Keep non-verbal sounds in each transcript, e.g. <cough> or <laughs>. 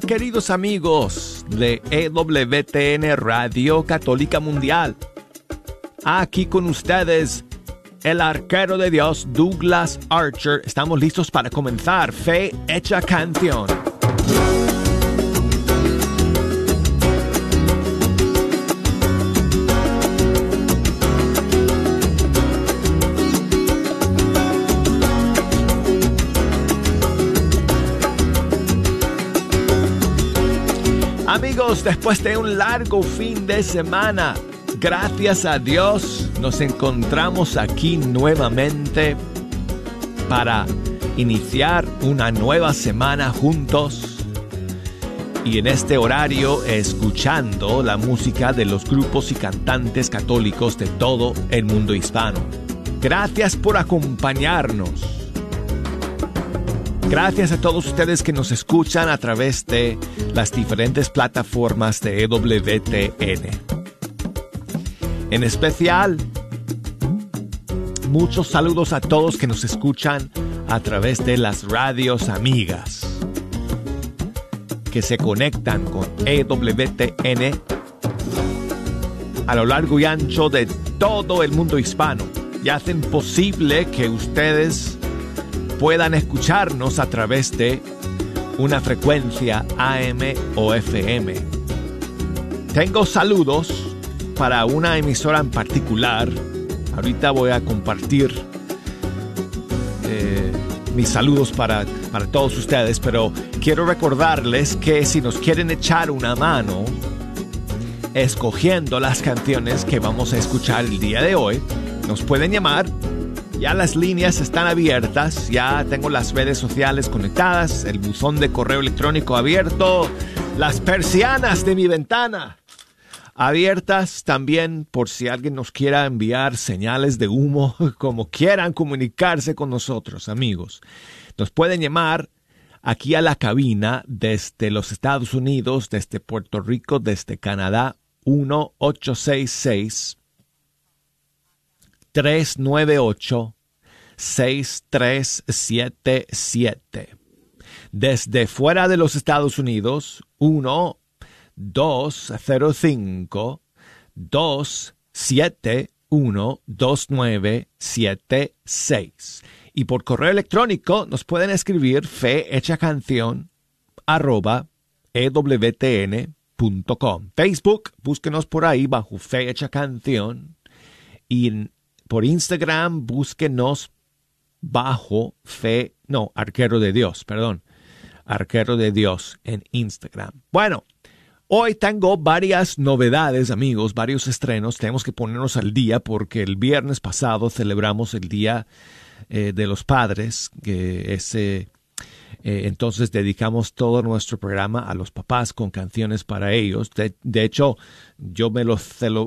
Queridos amigos de EWTN Radio Católica Mundial. Aquí con ustedes el arquero de Dios Douglas Archer. Estamos listos para comenzar Fe Hecha Canción. Amigos, después de un largo fin de semana, gracias a Dios nos encontramos aquí nuevamente para iniciar una nueva semana juntos y en este horario escuchando la música de los grupos y cantantes católicos de todo el mundo hispano. Gracias por acompañarnos. Gracias a todos ustedes que nos escuchan a través de las diferentes plataformas de EWTN. En especial, muchos saludos a todos que nos escuchan a través de las radios amigas que se conectan con EWTN a lo largo y ancho de todo el mundo hispano y hacen posible que ustedes puedan escucharnos a través de una frecuencia AM o FM. Tengo saludos para una emisora en particular. Ahorita voy a compartir eh, mis saludos para, para todos ustedes, pero quiero recordarles que si nos quieren echar una mano escogiendo las canciones que vamos a escuchar el día de hoy, nos pueden llamar ya las líneas están abiertas, ya tengo las redes sociales conectadas, el buzón de correo electrónico abierto, las persianas de mi ventana abiertas también por si alguien nos quiera enviar señales de humo, <laughs> como quieran comunicarse con nosotros, amigos. Nos pueden llamar aquí a la cabina desde los Estados Unidos, desde Puerto Rico, desde Canadá, 1866 398-6377. Desde fuera de los Estados Unidos, 1-205-271-2976. Y por correo electrónico nos pueden escribir fe hecha canción arroba ewtn.com. Facebook, búsquenos por ahí bajo fe hecha canción. Y por Instagram, búsquenos bajo fe, no, arquero de Dios, perdón, arquero de Dios en Instagram. Bueno, hoy tengo varias novedades, amigos, varios estrenos. Tenemos que ponernos al día porque el viernes pasado celebramos el Día eh, de los Padres, que ese eh, entonces dedicamos todo nuestro programa a los papás con canciones para ellos. De, hecho, yo me lo,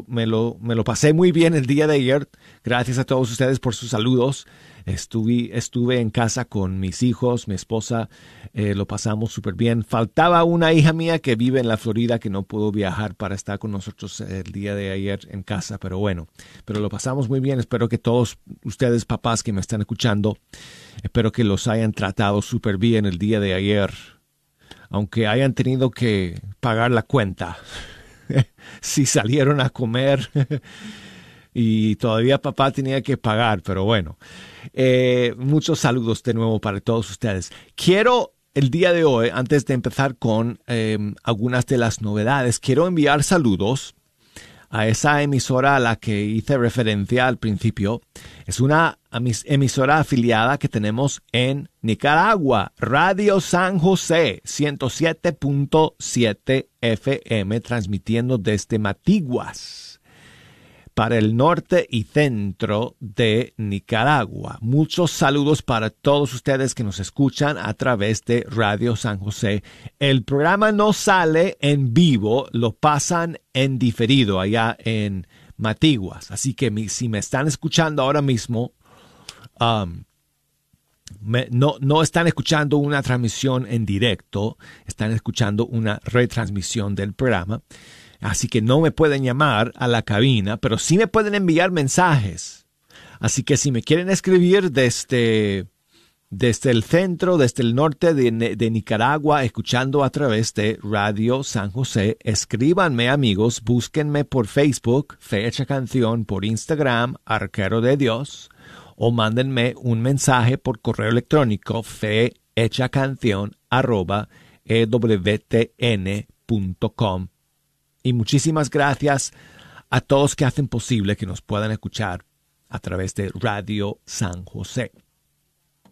me, lo, me lo pasé muy bien el día de ayer. Gracias a todos ustedes por sus saludos. Estuve, estuve en casa con mis hijos, mi esposa, eh, lo pasamos súper bien. Faltaba una hija mía que vive en la Florida que no pudo viajar para estar con nosotros el día de ayer en casa, pero bueno, pero lo pasamos muy bien. Espero que todos ustedes, papás que me están escuchando, espero que los hayan tratado súper bien el día de ayer, aunque hayan tenido que pagar la cuenta. <laughs> si salieron a comer <laughs> y todavía papá tenía que pagar, pero bueno. Eh, muchos saludos de nuevo para todos ustedes. Quiero el día de hoy, antes de empezar con em, algunas de las novedades, quiero enviar saludos a esa emisora a la que hice referencia al principio. Es una emisora afiliada que tenemos en Nicaragua, Radio San José 107.7 FM, transmitiendo desde Matiguas para el norte y centro de Nicaragua. Muchos saludos para todos ustedes que nos escuchan a través de Radio San José. El programa no sale en vivo, lo pasan en diferido allá en Matiguas. Así que si me están escuchando ahora mismo, um, no, no están escuchando una transmisión en directo, están escuchando una retransmisión del programa. Así que no me pueden llamar a la cabina, pero sí me pueden enviar mensajes. Así que si me quieren escribir desde, desde el centro, desde el norte de, Nicaragua, escuchando a través de Radio San José. Escríbanme amigos, búsquenme por Facebook, Fecha Canción, por Instagram, Arquero de Dios, o mándenme un mensaje por correo electrónico, fehechacanción, arroba, ewtn.com. Y muchísimas gracias a todos que hacen posible que nos puedan escuchar a través de Radio San José.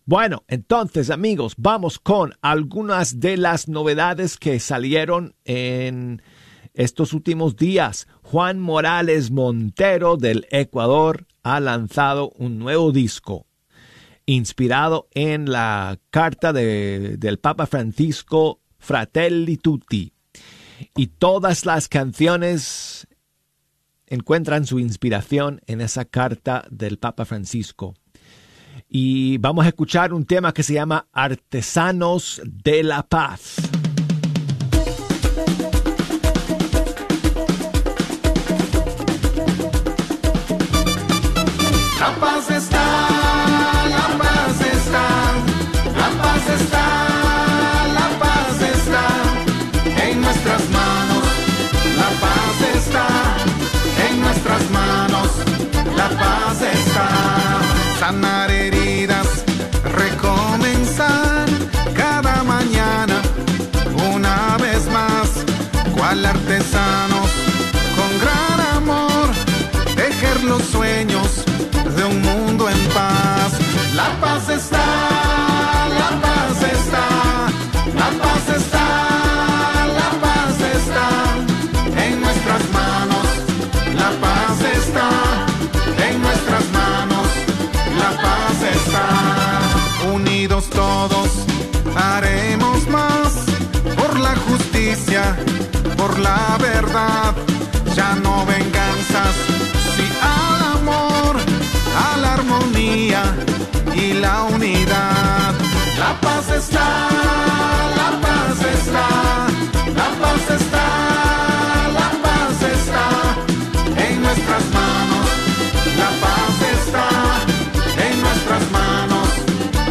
Bueno, entonces amigos, vamos con algunas de las novedades que salieron en estos últimos días. Juan Morales Montero del Ecuador ha lanzado un nuevo disco inspirado en la carta del Papa Francisco Fratelli Tutti. Y todas las canciones encuentran su inspiración en esa carta del Papa Francisco y vamos a escuchar un tema que se llama Artesanos de la Paz. Sanar artesanos con gran amor, tejer los sueños de un mundo en paz. La paz está, por la verdad, ya no venganzas, sí al amor, a la armonía y la unidad. La paz está, la paz está, la paz está, la paz está en nuestras manos. La paz está en nuestras manos.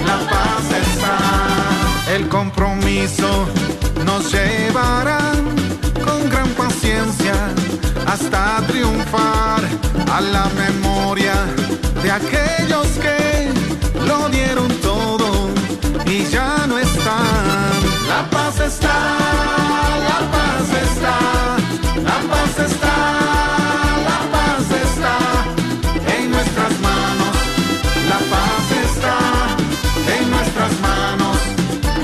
La paz está. El compromiso triunfar a la memoria de aquellos que lo dieron todo y ya no están. La paz está, la paz está, la paz está, la paz está en nuestras manos. La paz está en nuestras manos.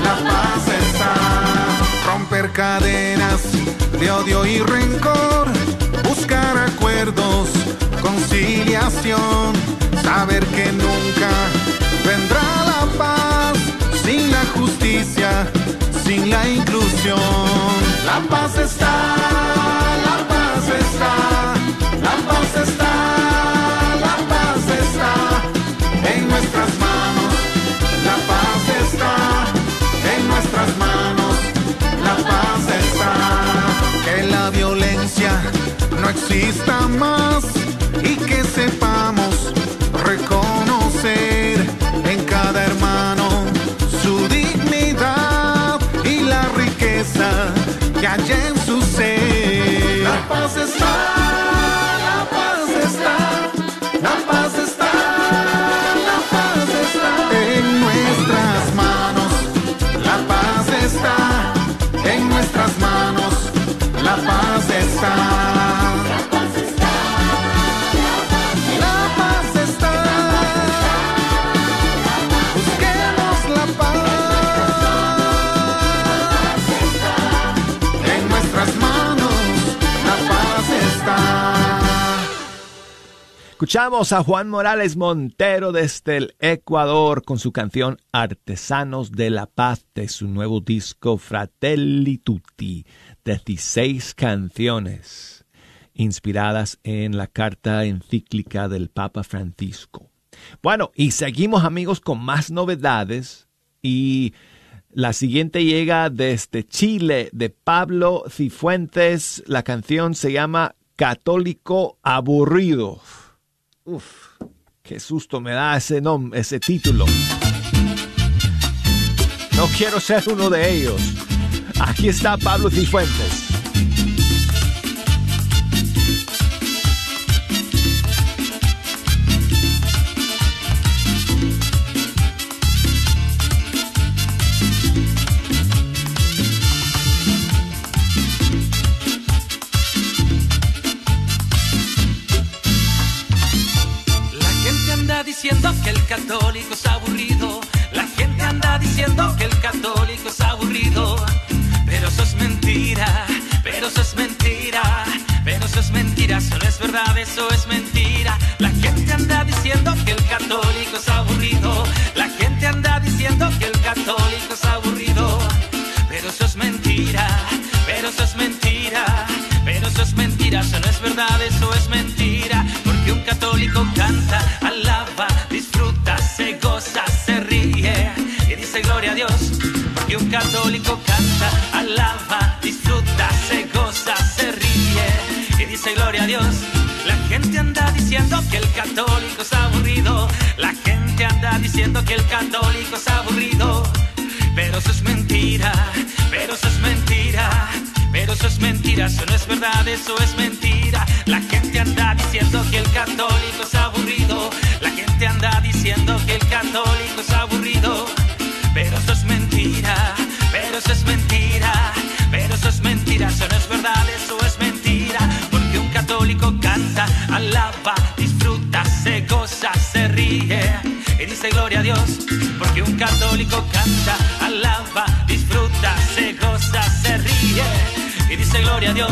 La paz está. Romper cadenas de odio y rencor conciliación, saber que nunca vendrá la paz sin la justicia, sin la inclusión. La paz está, exista más y que sepamos reconocer en cada hermano su dignidad y la riqueza que hay en su ser. Escuchamos a Juan Morales Montero desde el Ecuador con su canción Artesanos de la Paz de su nuevo disco Fratelli Tutti, 16 canciones inspiradas en la carta encíclica del Papa Francisco. Bueno, y seguimos amigos con más novedades y la siguiente llega desde Chile de Pablo Cifuentes. La canción se llama Católico Aburrido. Uf, qué susto me da ese nombre, ese título. No quiero ser uno de ellos. Aquí está Pablo Cifuentes. El católico es aburrido. La gente anda diciendo que el católico es aburrido. Pero eso es mentira, pero eso es mentira. Pero eso es mentira, eso no es verdad, eso es mentira. La gente anda diciendo que el católico es aburrido. La gente anda diciendo que el católico es aburrido. Pero eso es mentira, pero eso es mentira. Pero eso es mentira, eso no es verdad, eso es mentira. Porque un católico canta, Dios. Porque un católico canta, alaba, disfruta, se goza, se ríe y dice gloria a Dios. La gente anda diciendo que el católico es aburrido. La gente anda diciendo que el católico es aburrido. Pero eso es mentira, pero eso es mentira. Pero eso es mentira, eso no es verdad, eso es mentira. La gente anda diciendo que el católico es aburrido. La gente anda diciendo que el católico es aburrido. Eso es mentira. Pero eso es mentira, eso no es verdad, eso es mentira. Porque un católico canta, alaba, disfruta, se goza, se ríe y dice gloria a Dios. Porque un católico canta, alaba, disfruta, se goza, se ríe y dice gloria a Dios.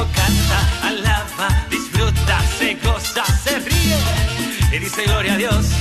Canta, alaba, disfruta, se goza, se ríe y dice gloria a Dios.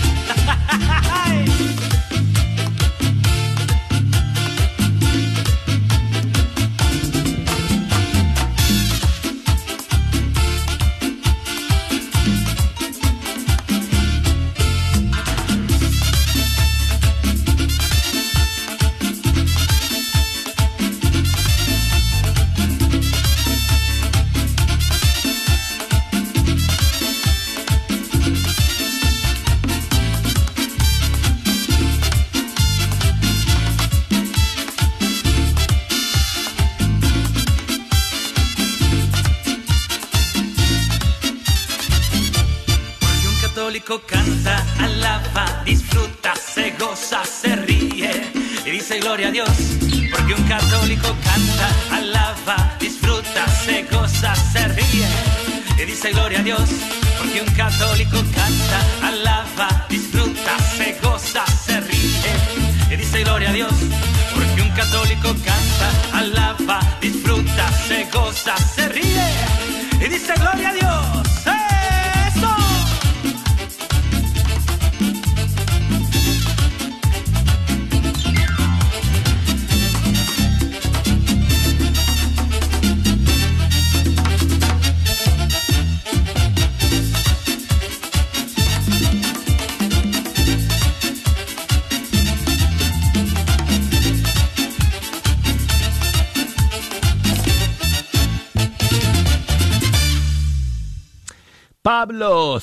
Dios. Porque un católico canta, alaba, disfruta, se goza, se ríe y dice gloria a Dios. Porque un católico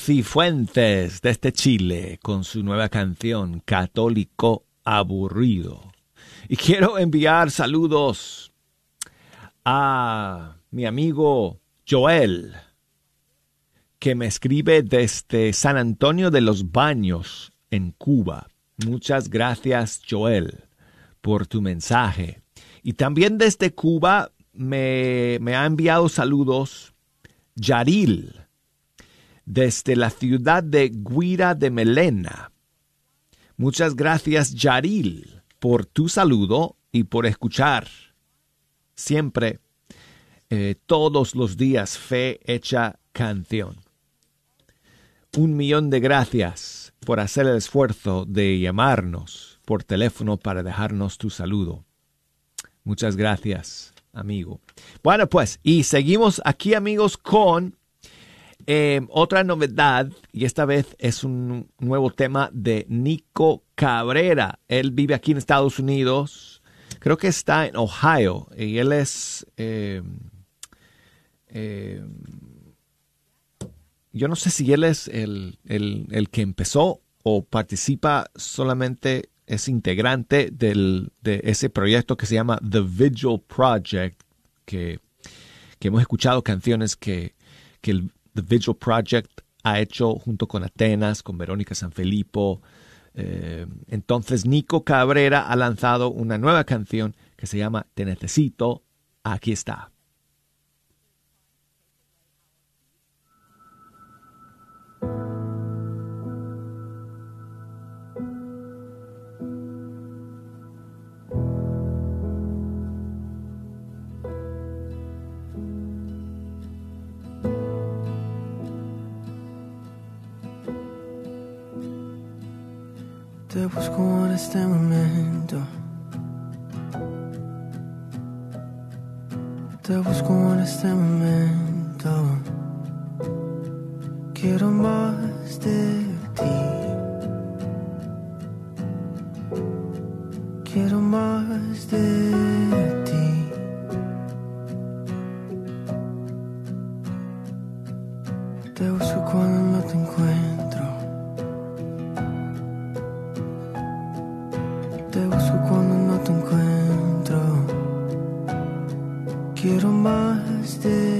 Cifuentes desde Chile con su nueva canción Católico Aburrido. Y quiero enviar saludos a mi amigo Joel, que me escribe desde San Antonio de los Baños, en Cuba. Muchas gracias, Joel, por tu mensaje. Y también desde Cuba me, me ha enviado saludos Yaril, desde la ciudad de Guira de Melena. Muchas gracias, Yaril, por tu saludo y por escuchar siempre, eh, todos los días, fe hecha canción. un millón de gracias por hacer el esfuerzo de llamarnos por teléfono para dejarnos tu saludo. Muchas gracias, amigo. Bueno, pues, y seguimos aquí, amigos, con eh, otra novedad, y esta vez es un nuevo tema de Nico Cabrera. Él vive aquí en Estados Unidos, creo que está en Ohio, y él es... Eh, eh, yo no sé si él es el, el, que empezó o participa solamente, es integrante del, de ese proyecto que se llama The Vigil Project, que, que hemos escuchado canciones que, que el The Vigil Project ha hecho junto con Atenas, con Verónica Sanfilippo. Eh, entonces Nico Cabrera ha lanzado una nueva canción que se llama Te necesito, aquí está. Te busco en este momento. Te busco en este momento. Quiero más de ti. Quiero más de ti. Quiero más de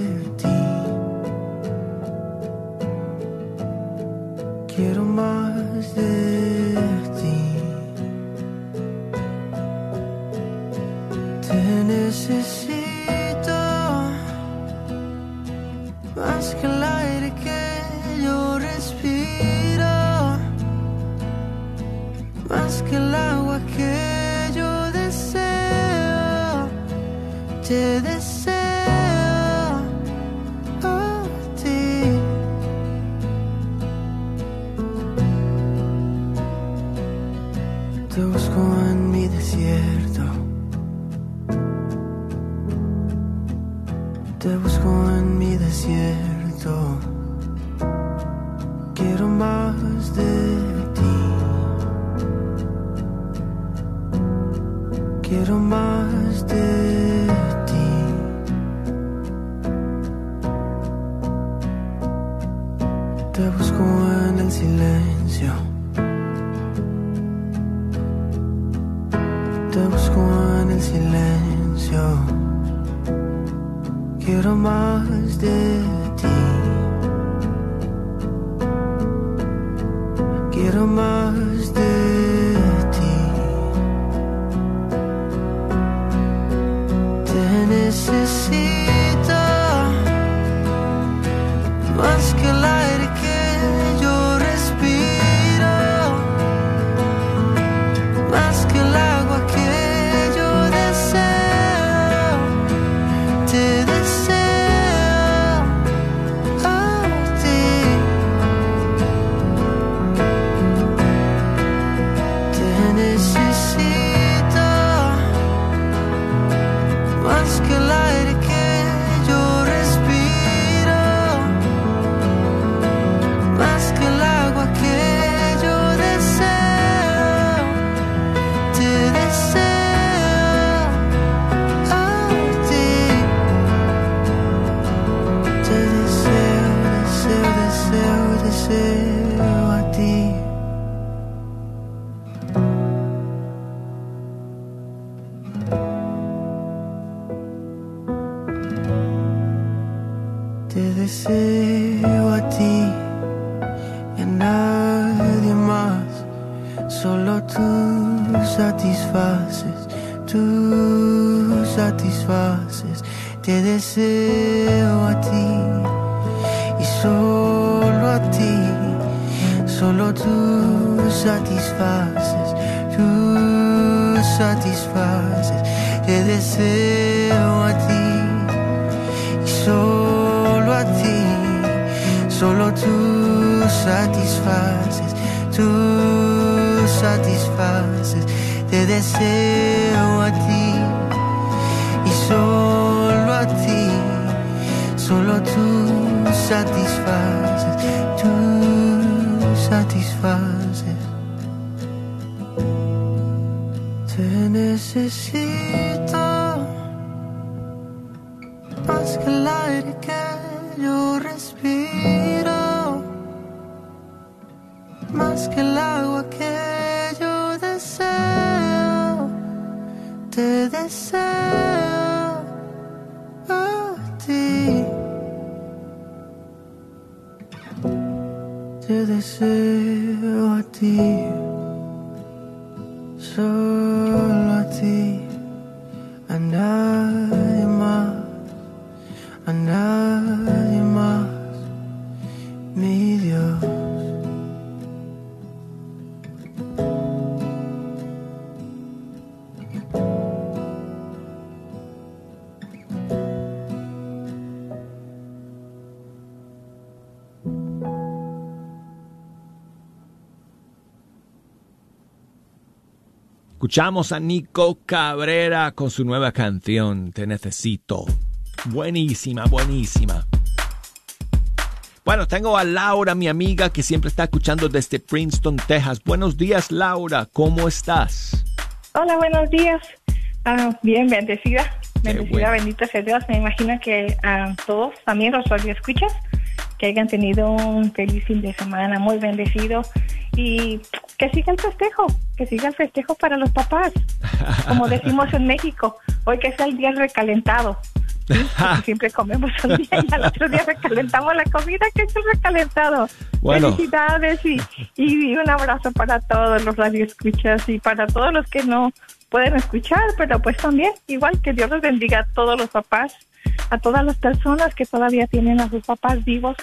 deseo a ti, te deseo a Escuchamos a Nico Cabrera con su nueva canción, Te Necesito. Buenísima, buenísima. Bueno, tengo a Laura, mi amiga, que siempre está escuchando desde Princeton, Texas. Buenos días, Laura, ¿cómo estás? Hola, buenos días. Ah, bien, bendecida. Bendecida, bueno. bendita sea Dios. Me imagino que a todos, también los escuchas, que hayan tenido un feliz fin de semana, muy bendecido. Y que siga el festejo, que siga el festejo para los papás. Como decimos en México, hoy que es el día recalentado. siempre comemos un día y al otro día recalentamos la comida, que es el recalentado. Bueno. Felicidades y, y un abrazo para todos los radioescuchas y para todos los que no pueden escuchar, pero pues también igual que Dios los bendiga a todos los papás, a todas las personas que todavía tienen a sus papás vivos.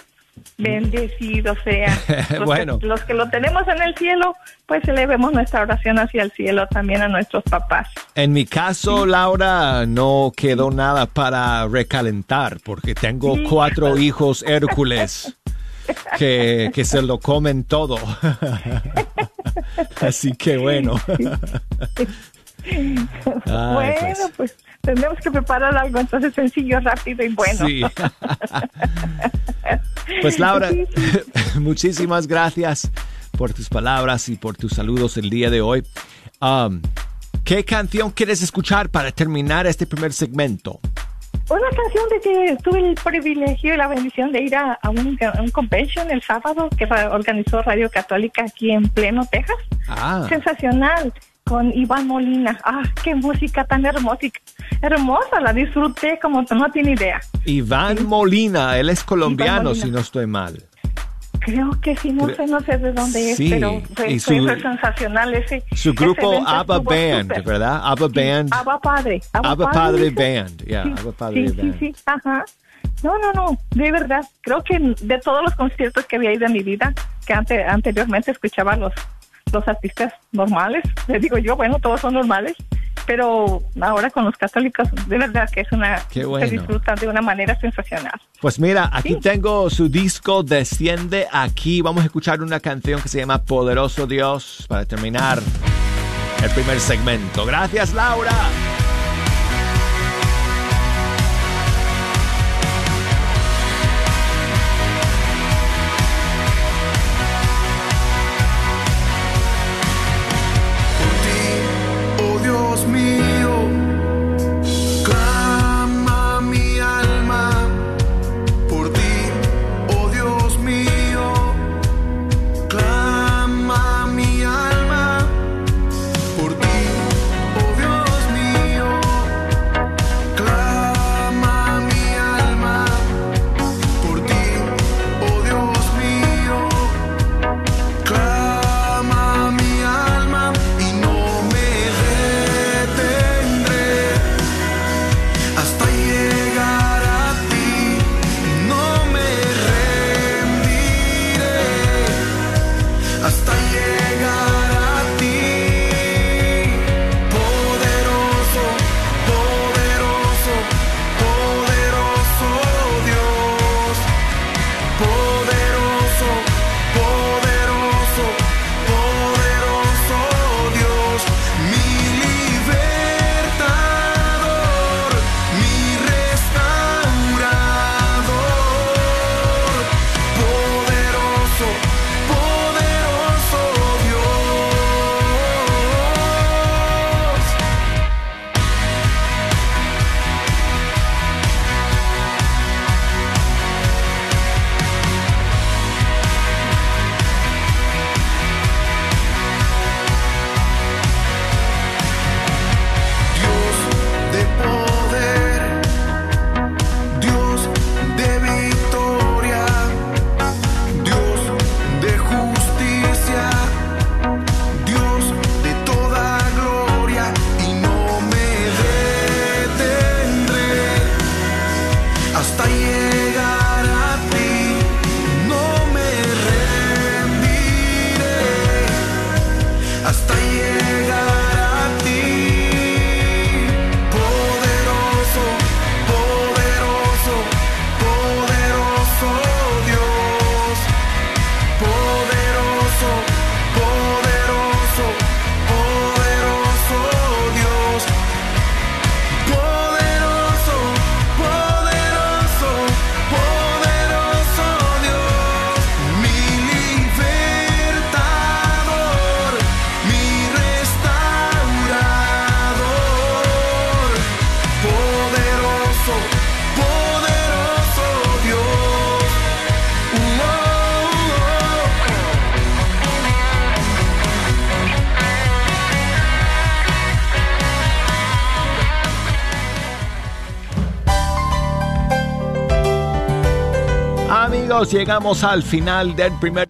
<laughs> Bendecido sea. <laughs> Los, Bueno. que, los que lo tenemos en el cielo, pues elevemos nuestra oración hacia el cielo también a nuestros papás. En mi caso, Laura, no quedó nada para recalentar porque tengo Sí. cuatro <laughs> hijos Hércules que, que se lo comen todo. Así que bueno. Bueno, pues. pues. tendremos que preparar algo entonces sencillo, rápido y bueno. Sí. Pues Laura, <laughs> muchísimas gracias por tus palabras y por tus saludos el día de hoy. Um, ¿Qué canción quieres escuchar para terminar este primer segmento? Una canción de que tuve el privilegio y la bendición de ir a, a un, a un convention el sábado que organizó Radio Católica aquí en pleno Texas. Ah, Sensacional, con Iván Molina. Ah, qué música tan hermosa. Hermosa, la disfruté como no tiene idea. Iván Molina, él es colombiano, si no estoy mal. Creo que sí, no Creo- sé, no sé de dónde Sí, es, pero fue, y fue- su- fue sensacional ese. Su ese grupo evento ABBA Band. ¿verdad? ABBA Band. Abba Padre. ABBA Padre. Band, yeah, sí, ABBA Padre sí, Band. Sí, sí, ajá. No, no, no, de verdad. Creo que de todos los conciertos que había ido en mi vida, que ante, anteriormente escuchaba los, los artistas normales, les digo yo, bueno, todos son normales, pero ahora con los católicos, de verdad que es una, bueno. se disfrutan de una manera sensacional. Pues mira, aquí Sí. tengo su disco Desciende aquí. Vamos a escuchar una canción que se llama Poderoso Dios para terminar el primer segmento. Gracias, Laura. Llegamos al final del primer...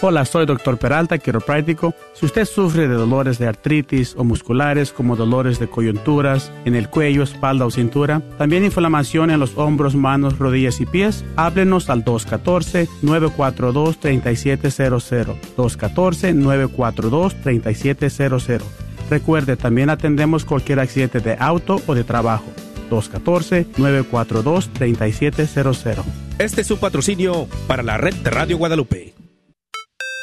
Hola, soy Dr. Peralta, quiropráctico. Si usted sufre de dolores de artritis o musculares como dolores de coyunturas en el cuello, espalda o cintura, también inflamación en los hombros, manos, rodillas y pies, háblenos al 214-942-3700. 214-942-3700. Recuerde, también atendemos cualquier accidente de auto o de trabajo. 214-942-3700. Este es su patrocinio para la red de Radio Guadalupe.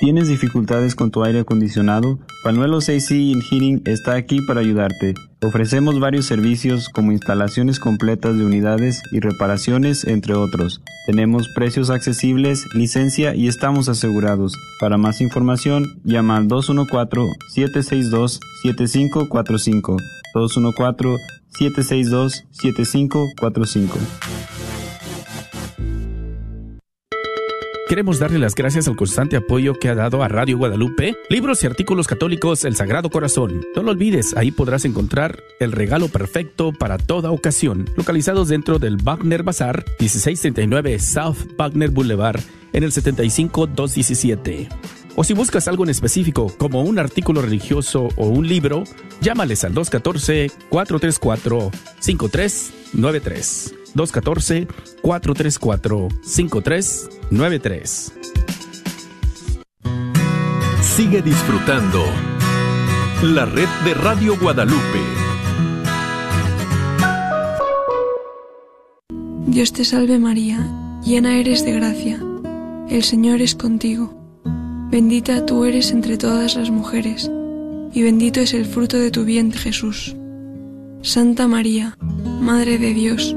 ¿Tienes dificultades con tu aire acondicionado? Panuelos AC Heating está aquí para ayudarte. Ofrecemos varios servicios como instalaciones completas de unidades y reparaciones, entre otros. Tenemos precios accesibles, licencia y estamos asegurados. Para más información, llama al 214-762-7545. 214-762-7545. Queremos darle las gracias al constante apoyo que ha dado a Radio Guadalupe, libros y artículos católicos El Sagrado Corazón. No lo olvides, ahí podrás encontrar el regalo perfecto para toda ocasión, localizados dentro del Wagner Bazar, 1639 South Wagner Boulevard, en el 75217. O si buscas algo en específico, como un artículo religioso o un libro, llámales al 214-434-5393. 214-434-5393. Sigue disfrutando la red de Radio Guadalupe. Dios te salve María, llena eres de gracia, el Señor es contigo. Bendita tú eres entre todas las mujeres, y bendito es el fruto de tu vientre Jesús. Santa María, Madre de Dios,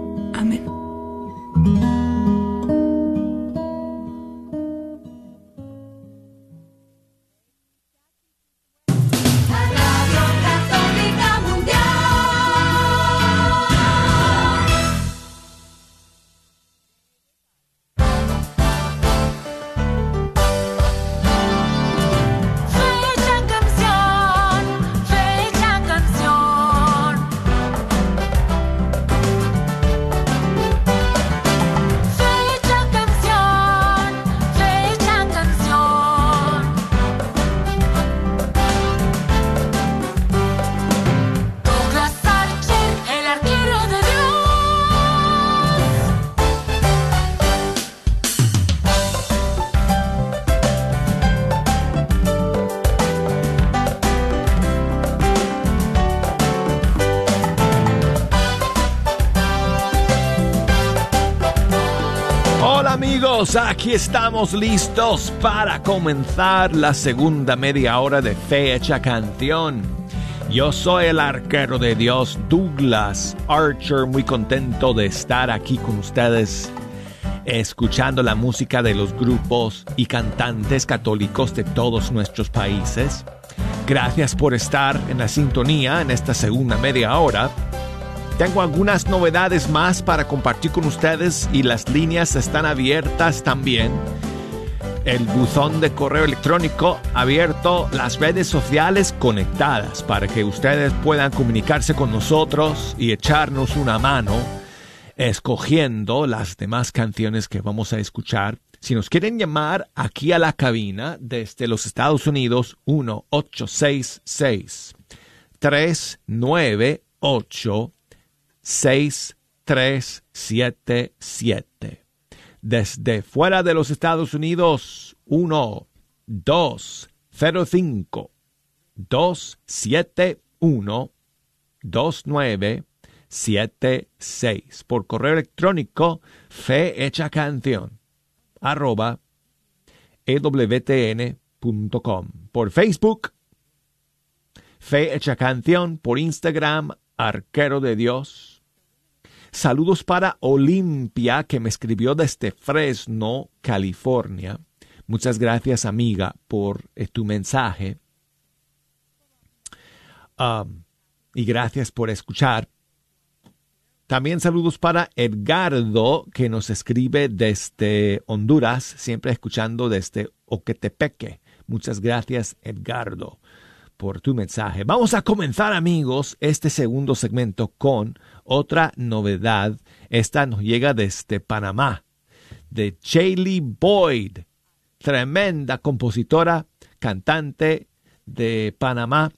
Aquí estamos listos para comenzar la segunda media hora de Fecha Canción. Yo soy el arquero de Dios, Douglas Archer, muy contento de estar aquí con ustedes, escuchando la música de los grupos y cantantes católicos de todos nuestros países. Gracias por estar en la sintonía en esta segunda media hora. Tengo algunas novedades más para compartir con ustedes y las líneas están abiertas también. El buzón de correo electrónico abierto, las redes sociales conectadas para que ustedes puedan comunicarse con nosotros y echarnos una mano escogiendo las demás canciones que vamos a escuchar. Si nos quieren llamar aquí a la cabina desde los Estados Unidos, 1-866 398 6377. Desde fuera de los Estados Unidos, 1 2 05 271 2976. Por correo electrónico, fe hecha canción arroba ewtn.com. Por Facebook, Fe Hecha Canción. Por Instagram, Arquero de Dios. Saludos para Olimpia, que me escribió desde Fresno, California. Muchas gracias, amiga, por eh, tu mensaje. Y gracias por escuchar. También saludos para Edgardo, que nos escribe desde Honduras, siempre escuchando desde Oquetepeque. Muchas gracias, Edgardo, por tu mensaje. Vamos a comenzar, amigos, este segundo segmento con otra novedad. Esta nos llega desde Panamá, de Shaylee Boyd, tremenda compositora, cantante de Panamá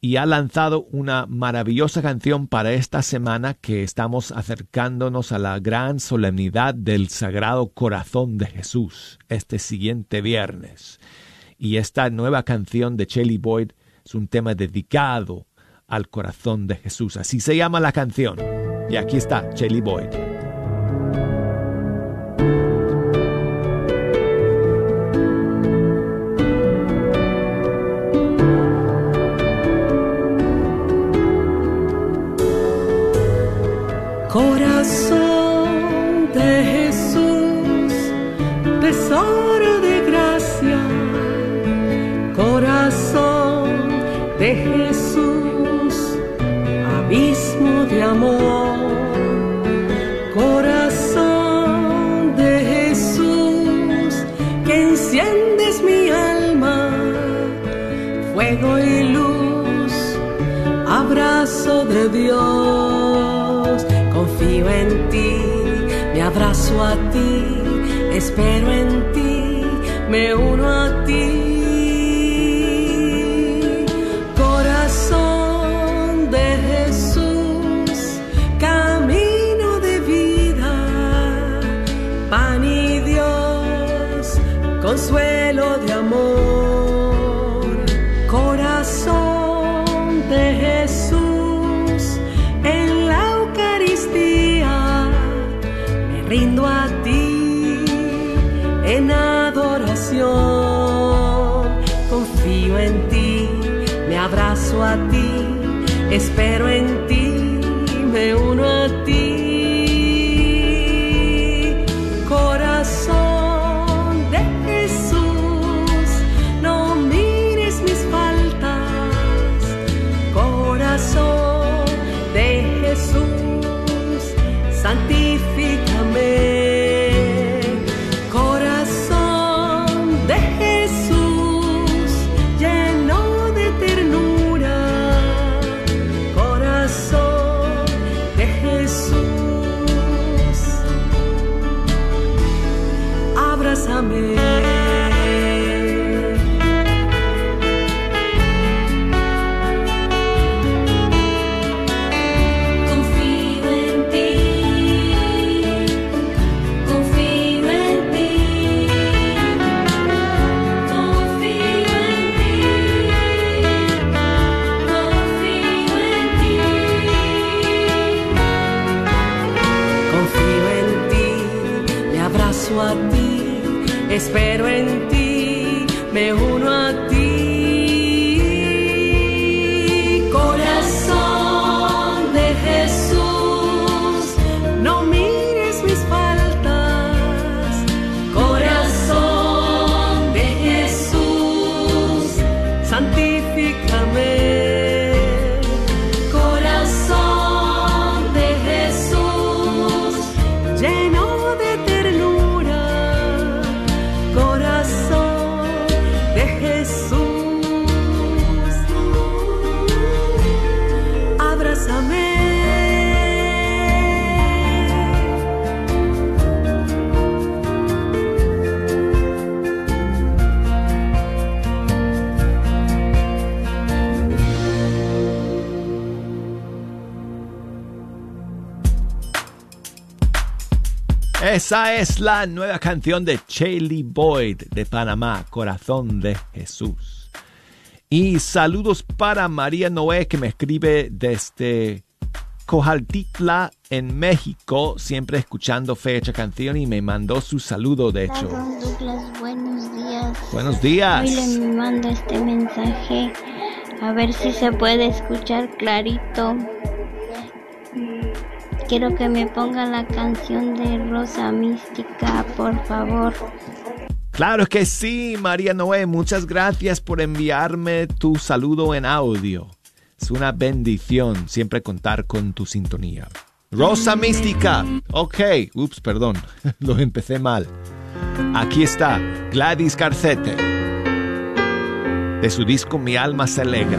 y ha lanzado una maravillosa canción para esta semana que estamos acercándonos a la gran solemnidad del Sagrado Corazón de Jesús este siguiente viernes. Y esta nueva canción de Shelly Boyd es un tema dedicado al corazón de Jesús. Así se llama la canción. Y aquí está Shelly Boyd. Corazón Dios confío en ti, me abrazo a ti, espero en ti, me uno a ti. Uno a ti. Esa es la nueva canción de Chaley Boyd de Panamá, Corazón de Jesús. Y saludos para María Noé que me escribe desde Cojaltitla en México, siempre escuchando fecha canción y me mandó su saludo de hecho. Douglas, buenos días. Buenos días. Hoy le mando este mensaje a ver si se puede escuchar clarito. Quiero que me ponga la canción de Rosa Mística, por favor. Claro que sí, María Noé. Muchas gracias por enviarme tu saludo en audio. Es una bendición siempre contar con tu sintonía. Rosa Mística. Ok. Ups, perdón. <laughs> Lo empecé mal. Aquí está Gladys Carcete. De su disco Mi alma se alegra.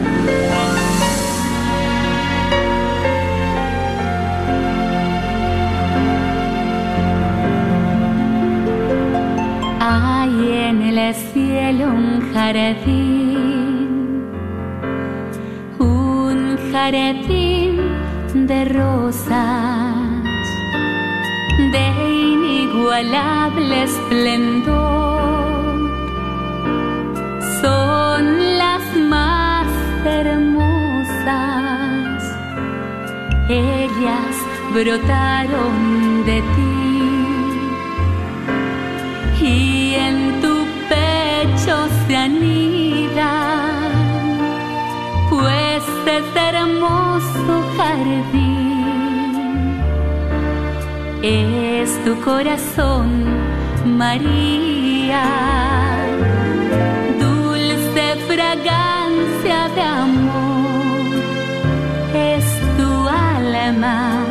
El cielo un jardín, un jardín de rosas de inigualable esplendor. Son las más hermosas, ellas brotaron de ti se anidan, pues es hermoso jardín, es tu corazón, María, dulce fragancia de amor, es tu alma,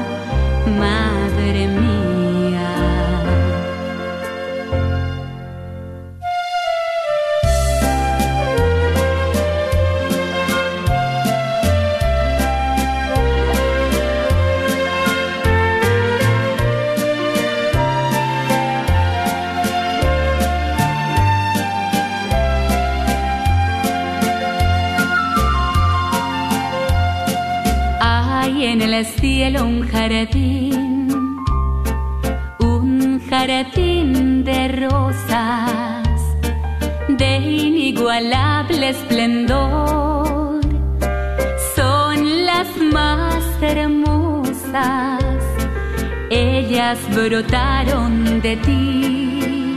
el cielo un jardín, un jardín de rosas de inigualable esplendor. Son las más hermosas, ellas brotaron de ti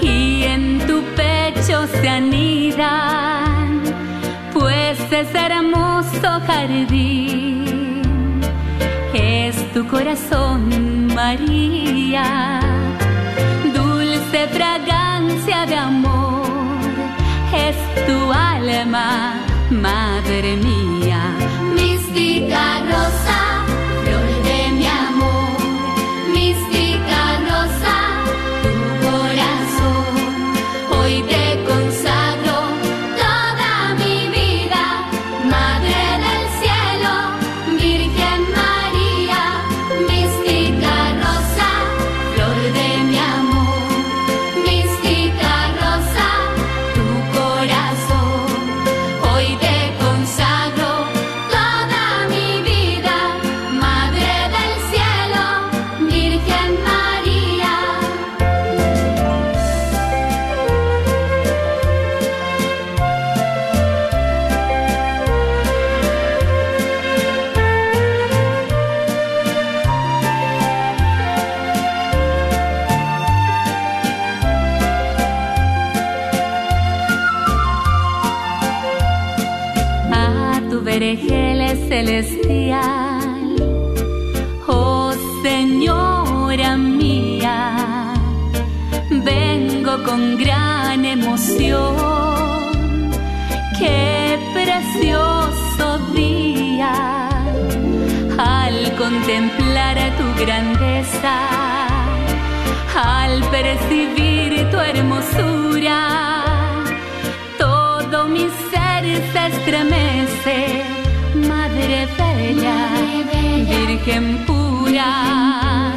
y en tu pecho se anidan pues es hermoso jardín, es tu corazón, María, dulce fragancia de amor, es tu alma, madre mía, mística rosa, precioso día al contemplar tu grandeza, al percibir tu hermosura todo mi ser se estremece, Madre Bella, Virgen pura,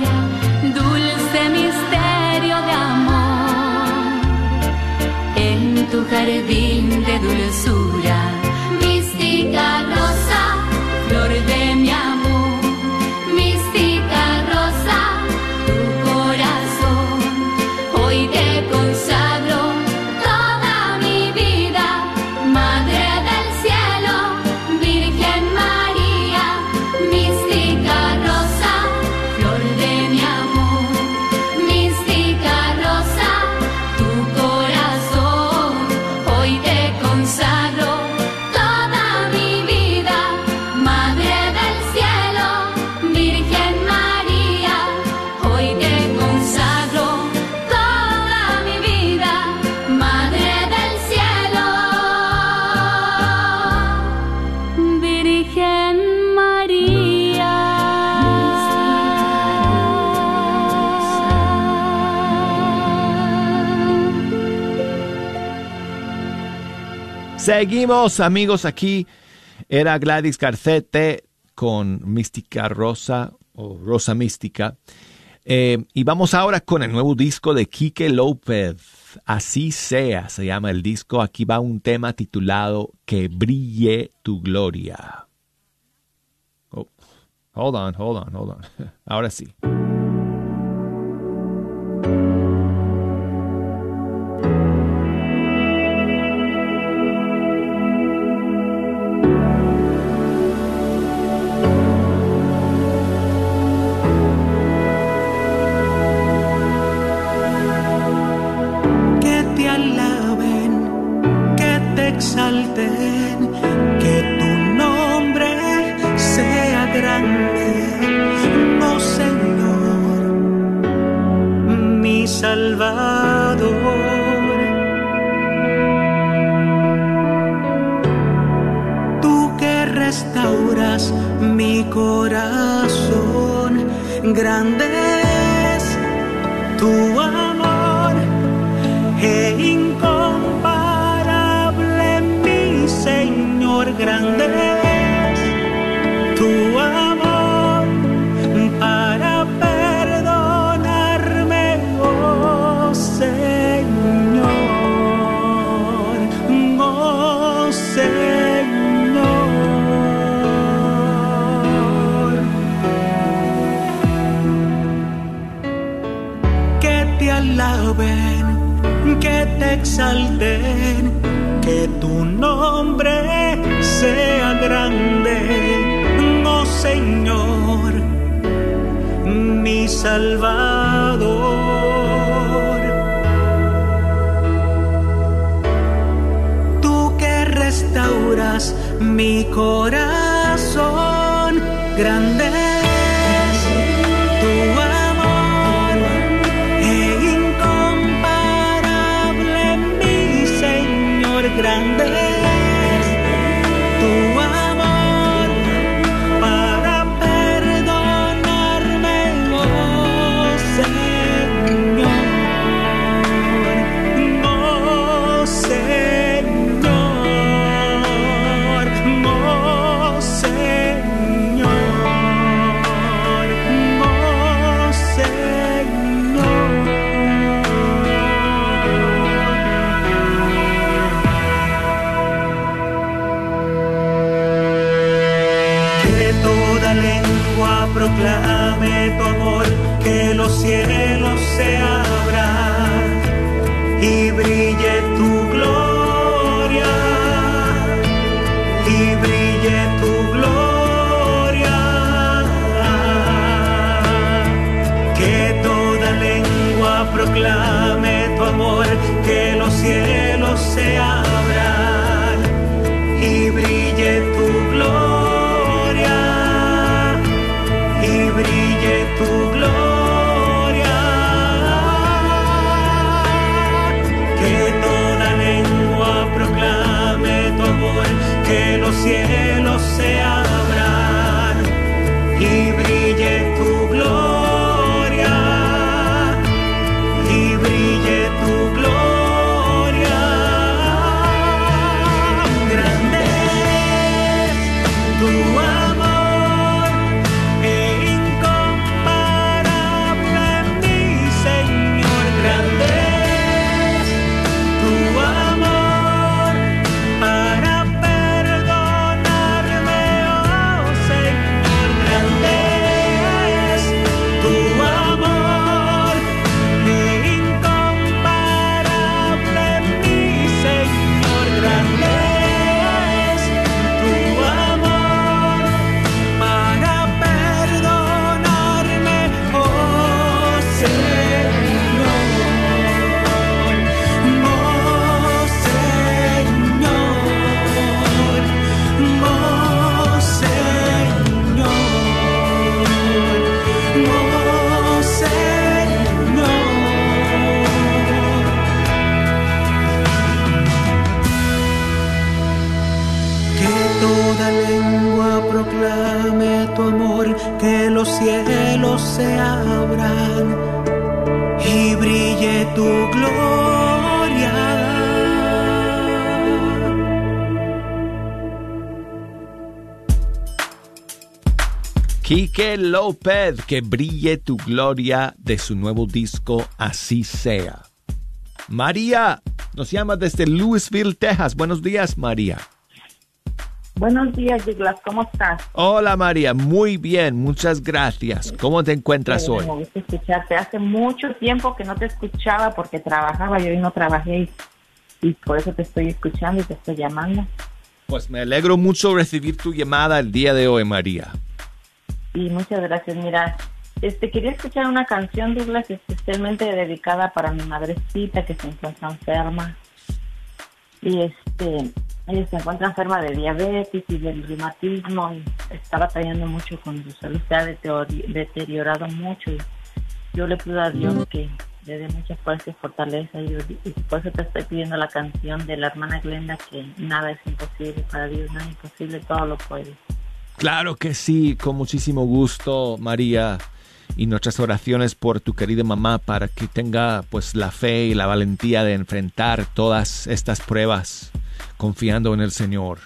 dulce misterio de amor, en tu jardín de dulzura, mística Seguimos, amigos, aquí era Gladys Garcete con Mística Rosa o Rosa Mística. Eh, y vamos ahora con el nuevo disco de Quique López. Así sea, se llama el disco. Aquí va un tema titulado Que brille tu gloria. Oh, hold on, hold on, hold on. <laughs> Ahora sí. Exalten, que tu nombre sea grande, oh Señor, mi Salvador. Tú que restauras mi corazón, grande es tu que te alaben que te exalten, que tu sea grande, oh Señor, mi Salvador. Tú que restauras mi corazón, grande Quique López, que brille tu gloria de su nuevo disco Así sea. María nos llama desde Louisville, Texas. Buenos días, María. Buenos días, Douglas. ¿Cómo estás? Hola, María. Muy bien, muchas gracias. ¿Cómo te encuentras hoy? Me gusta escucharte. Hace mucho tiempo que no te escuchaba porque trabajaba y hoy no trabajé y, y por eso te estoy escuchando y te estoy llamando. Pues me alegro mucho recibir tu llamada el día de hoy, María. Y muchas gracias. Mira, este quería escuchar una canción, Douglas, especialmente dedicada para mi madrecita que se encuentra enferma. Y este, ella se encuentra enferma de diabetes y del reumatismo y está batallando mucho con su salud, se ha deterior- deteriorado mucho y yo le pido a Dios que le dé mucha fuerza y fortaleza y, y por eso te estoy pidiendo la canción de la hermana Glenda que nada es imposible para Dios, nada es imposible, todo lo puede. Claro que sí, con muchísimo gusto, María. Y nuestras oraciones por tu querida mamá para que tenga pues la fe y la valentía de enfrentar todas estas pruebas confiando en el Señor.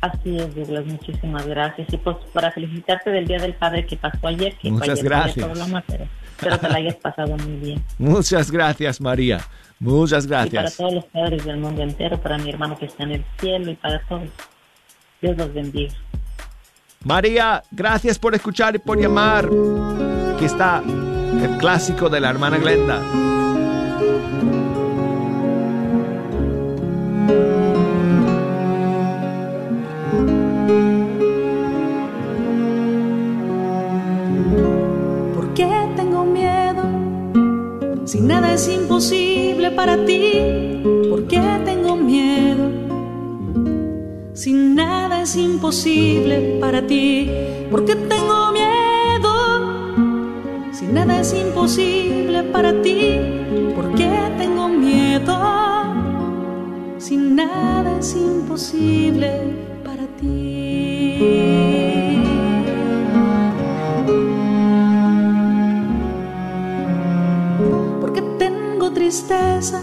Así es, Douglas, muchísimas gracias. Y pues para felicitarte del Día del Padre que pasó ayer, que Muchas gracias. pero espero que la hayas pasado muy bien. <laughs> Muchas gracias, María. Muchas Y para gracias. todos los padres del mundo entero, para mi hermano que está en el cielo y para todos. Dios los bendiga. María, gracias por escuchar y por llamar. Aquí está el clásico de la hermana Glenda. ¿Por qué tengo miedo? Si nada es imposible para ti, ¿por qué tengo miedo? Si nada es imposible para ti, ¿por qué tengo miedo? Si nada es imposible para ti, ¿por qué tengo miedo? Si nada es imposible para ti. ¿Por qué tengo tristeza?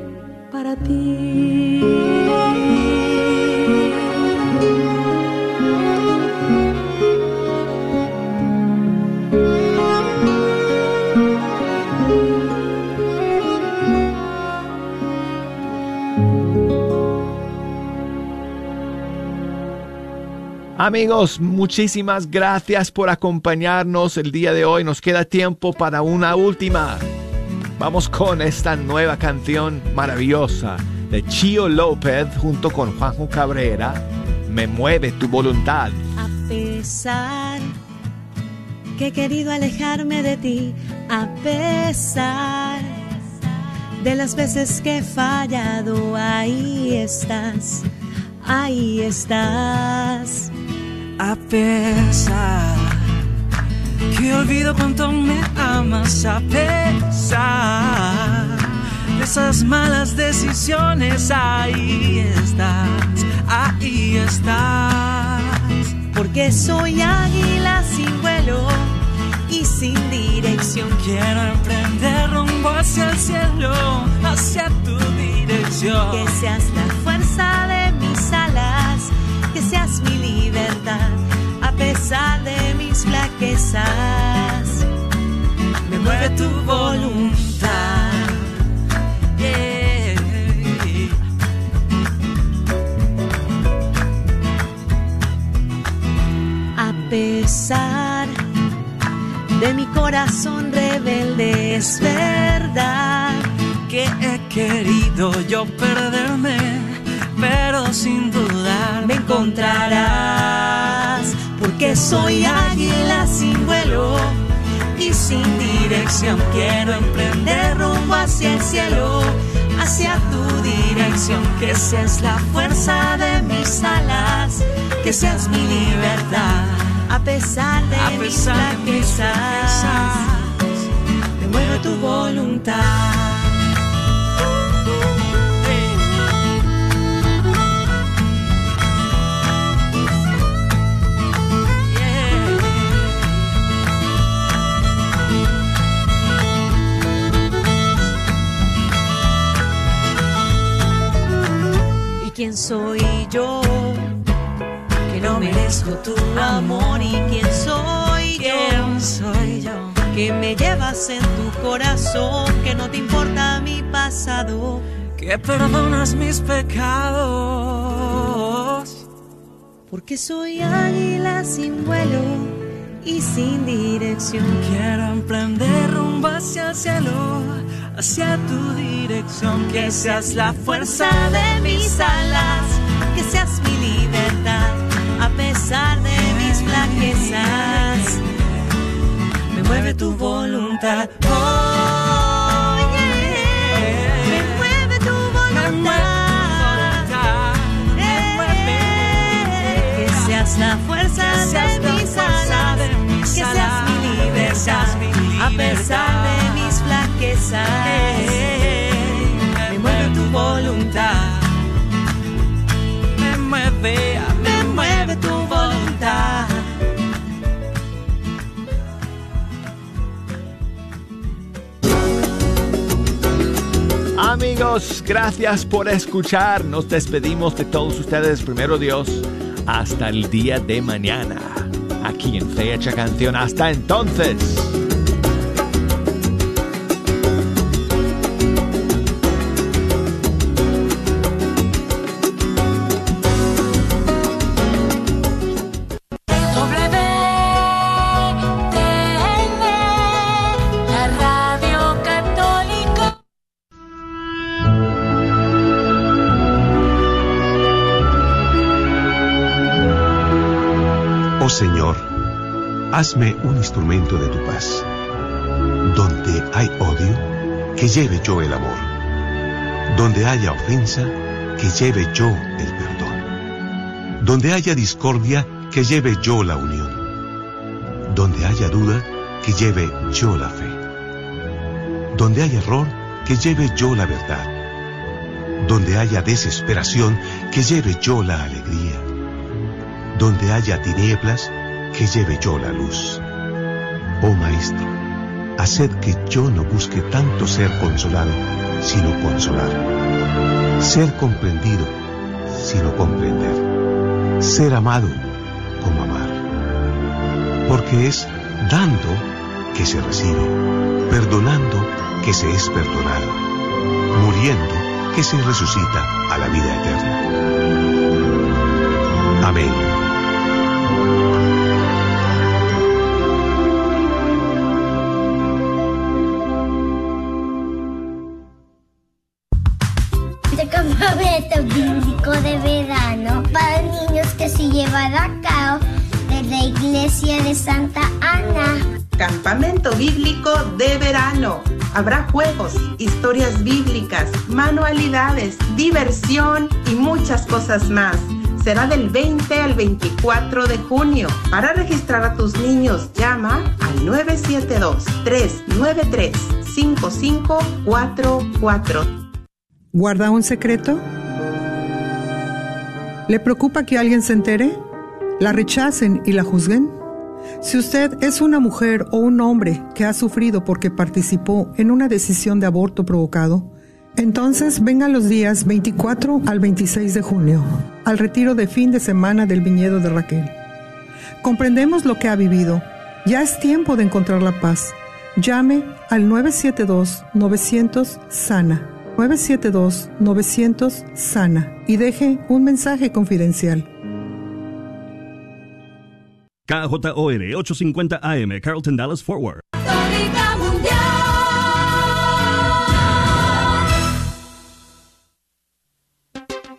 para ti. Amigos, muchísimas gracias por acompañarnos el día de hoy. Nos queda tiempo para una última. Vamos con esta nueva canción maravillosa de Chio López junto con Juanjo Cabrera. Me mueve tu voluntad. A pesar que he querido alejarme de ti, a pesar de las veces que he fallado, ahí estás, ahí estás. A pesar que olvido cuánto me amas, a pesar de esas malas decisiones, ahí estás, ahí estás. Porque soy águila sin vuelo y sin dirección. Quiero emprender rumbo hacia el cielo, hacia tu dirección. Que seas la fuerza de mis alas, que seas mi libertad, a pesar de mis flaquezas. Me mueve tu voluntad. A pesar de mi corazón rebelde, es verdad que he querido yo perderme, pero sin dudar me encontrarás, porque soy águila sin vuelo y sin dirección. Quiero emprender rumbo hacia el cielo, hacia tu dirección. Que seas la fuerza de mis alas, que seas mi libertad, a pesar de, A mis pesar de mis. Me mueve tu voluntad. Quién soy yo? Que no merezco tu amor. ¿Y quién soy yo? ¿Quién soy yo? Que me llevas en tu corazón, que no te importa mi pasado. Que perdonas mis pecados. Porque soy águila sin vuelo y sin dirección. Quiero emprender rumbo hacia el cielo, hacia tu dirección. Que seas la fuerza de mis alas, voluntad. Oh, yeah. Me mueve tu voluntad. Eh, Que seas la fuerza seas de la mis fuerza alas, de mis que seas mi libertad, seas mi a pesar de mis flaquezas. Me mueve tu voluntad. Me mueve, Me mueve Amigos, gracias por escuchar. Nos despedimos de todos ustedes, primero Dios, hasta el día de mañana. Aquí en Fecha Canción. Hasta entonces. Hazme un instrumento de tu paz. Donde hay odio, que lleve yo el amor. Donde haya ofensa, que lleve yo el perdón. Donde haya discordia, que lleve yo la unión. Donde haya duda, que lleve yo la fe. Donde haya error, que lleve yo la verdad. Donde haya desesperación, que lleve yo la alegría. Donde haya tinieblas, que lleve yo la luz. Oh Maestro, haced que yo no busque tanto ser consolado, sino consolar. Ser comprendido, sino comprender. Ser amado, como amar. Porque es dando que se recibe, perdonando que se es perdonado, muriendo que se resucita a la vida eterna. Amén. Campamento bíblico de verano para niños que se llevará a cabo de la iglesia de Santa Ana. Campamento bíblico de verano. Habrá juegos, historias bíblicas, manualidades, diversión y muchas cosas más. Será del 20 al 24 de junio. Para registrar a tus niños, llama al 972-393-5544. ¿Guarda un secreto? ¿Le preocupa que alguien se entere? ¿La rechacen y la juzguen? Si usted es una mujer o un hombre que ha sufrido porque participó en una decisión de aborto provocado, entonces venga los días 24 al 26 de junio, al retiro de fin de semana del viñedo de Raquel. Comprendemos lo que ha vivido. Ya es tiempo de encontrar la paz. Llame al 972-900-SANA. 972-900-SANA y deje un mensaje confidencial. KJOR 850 AM, Carlton Dallas Forward.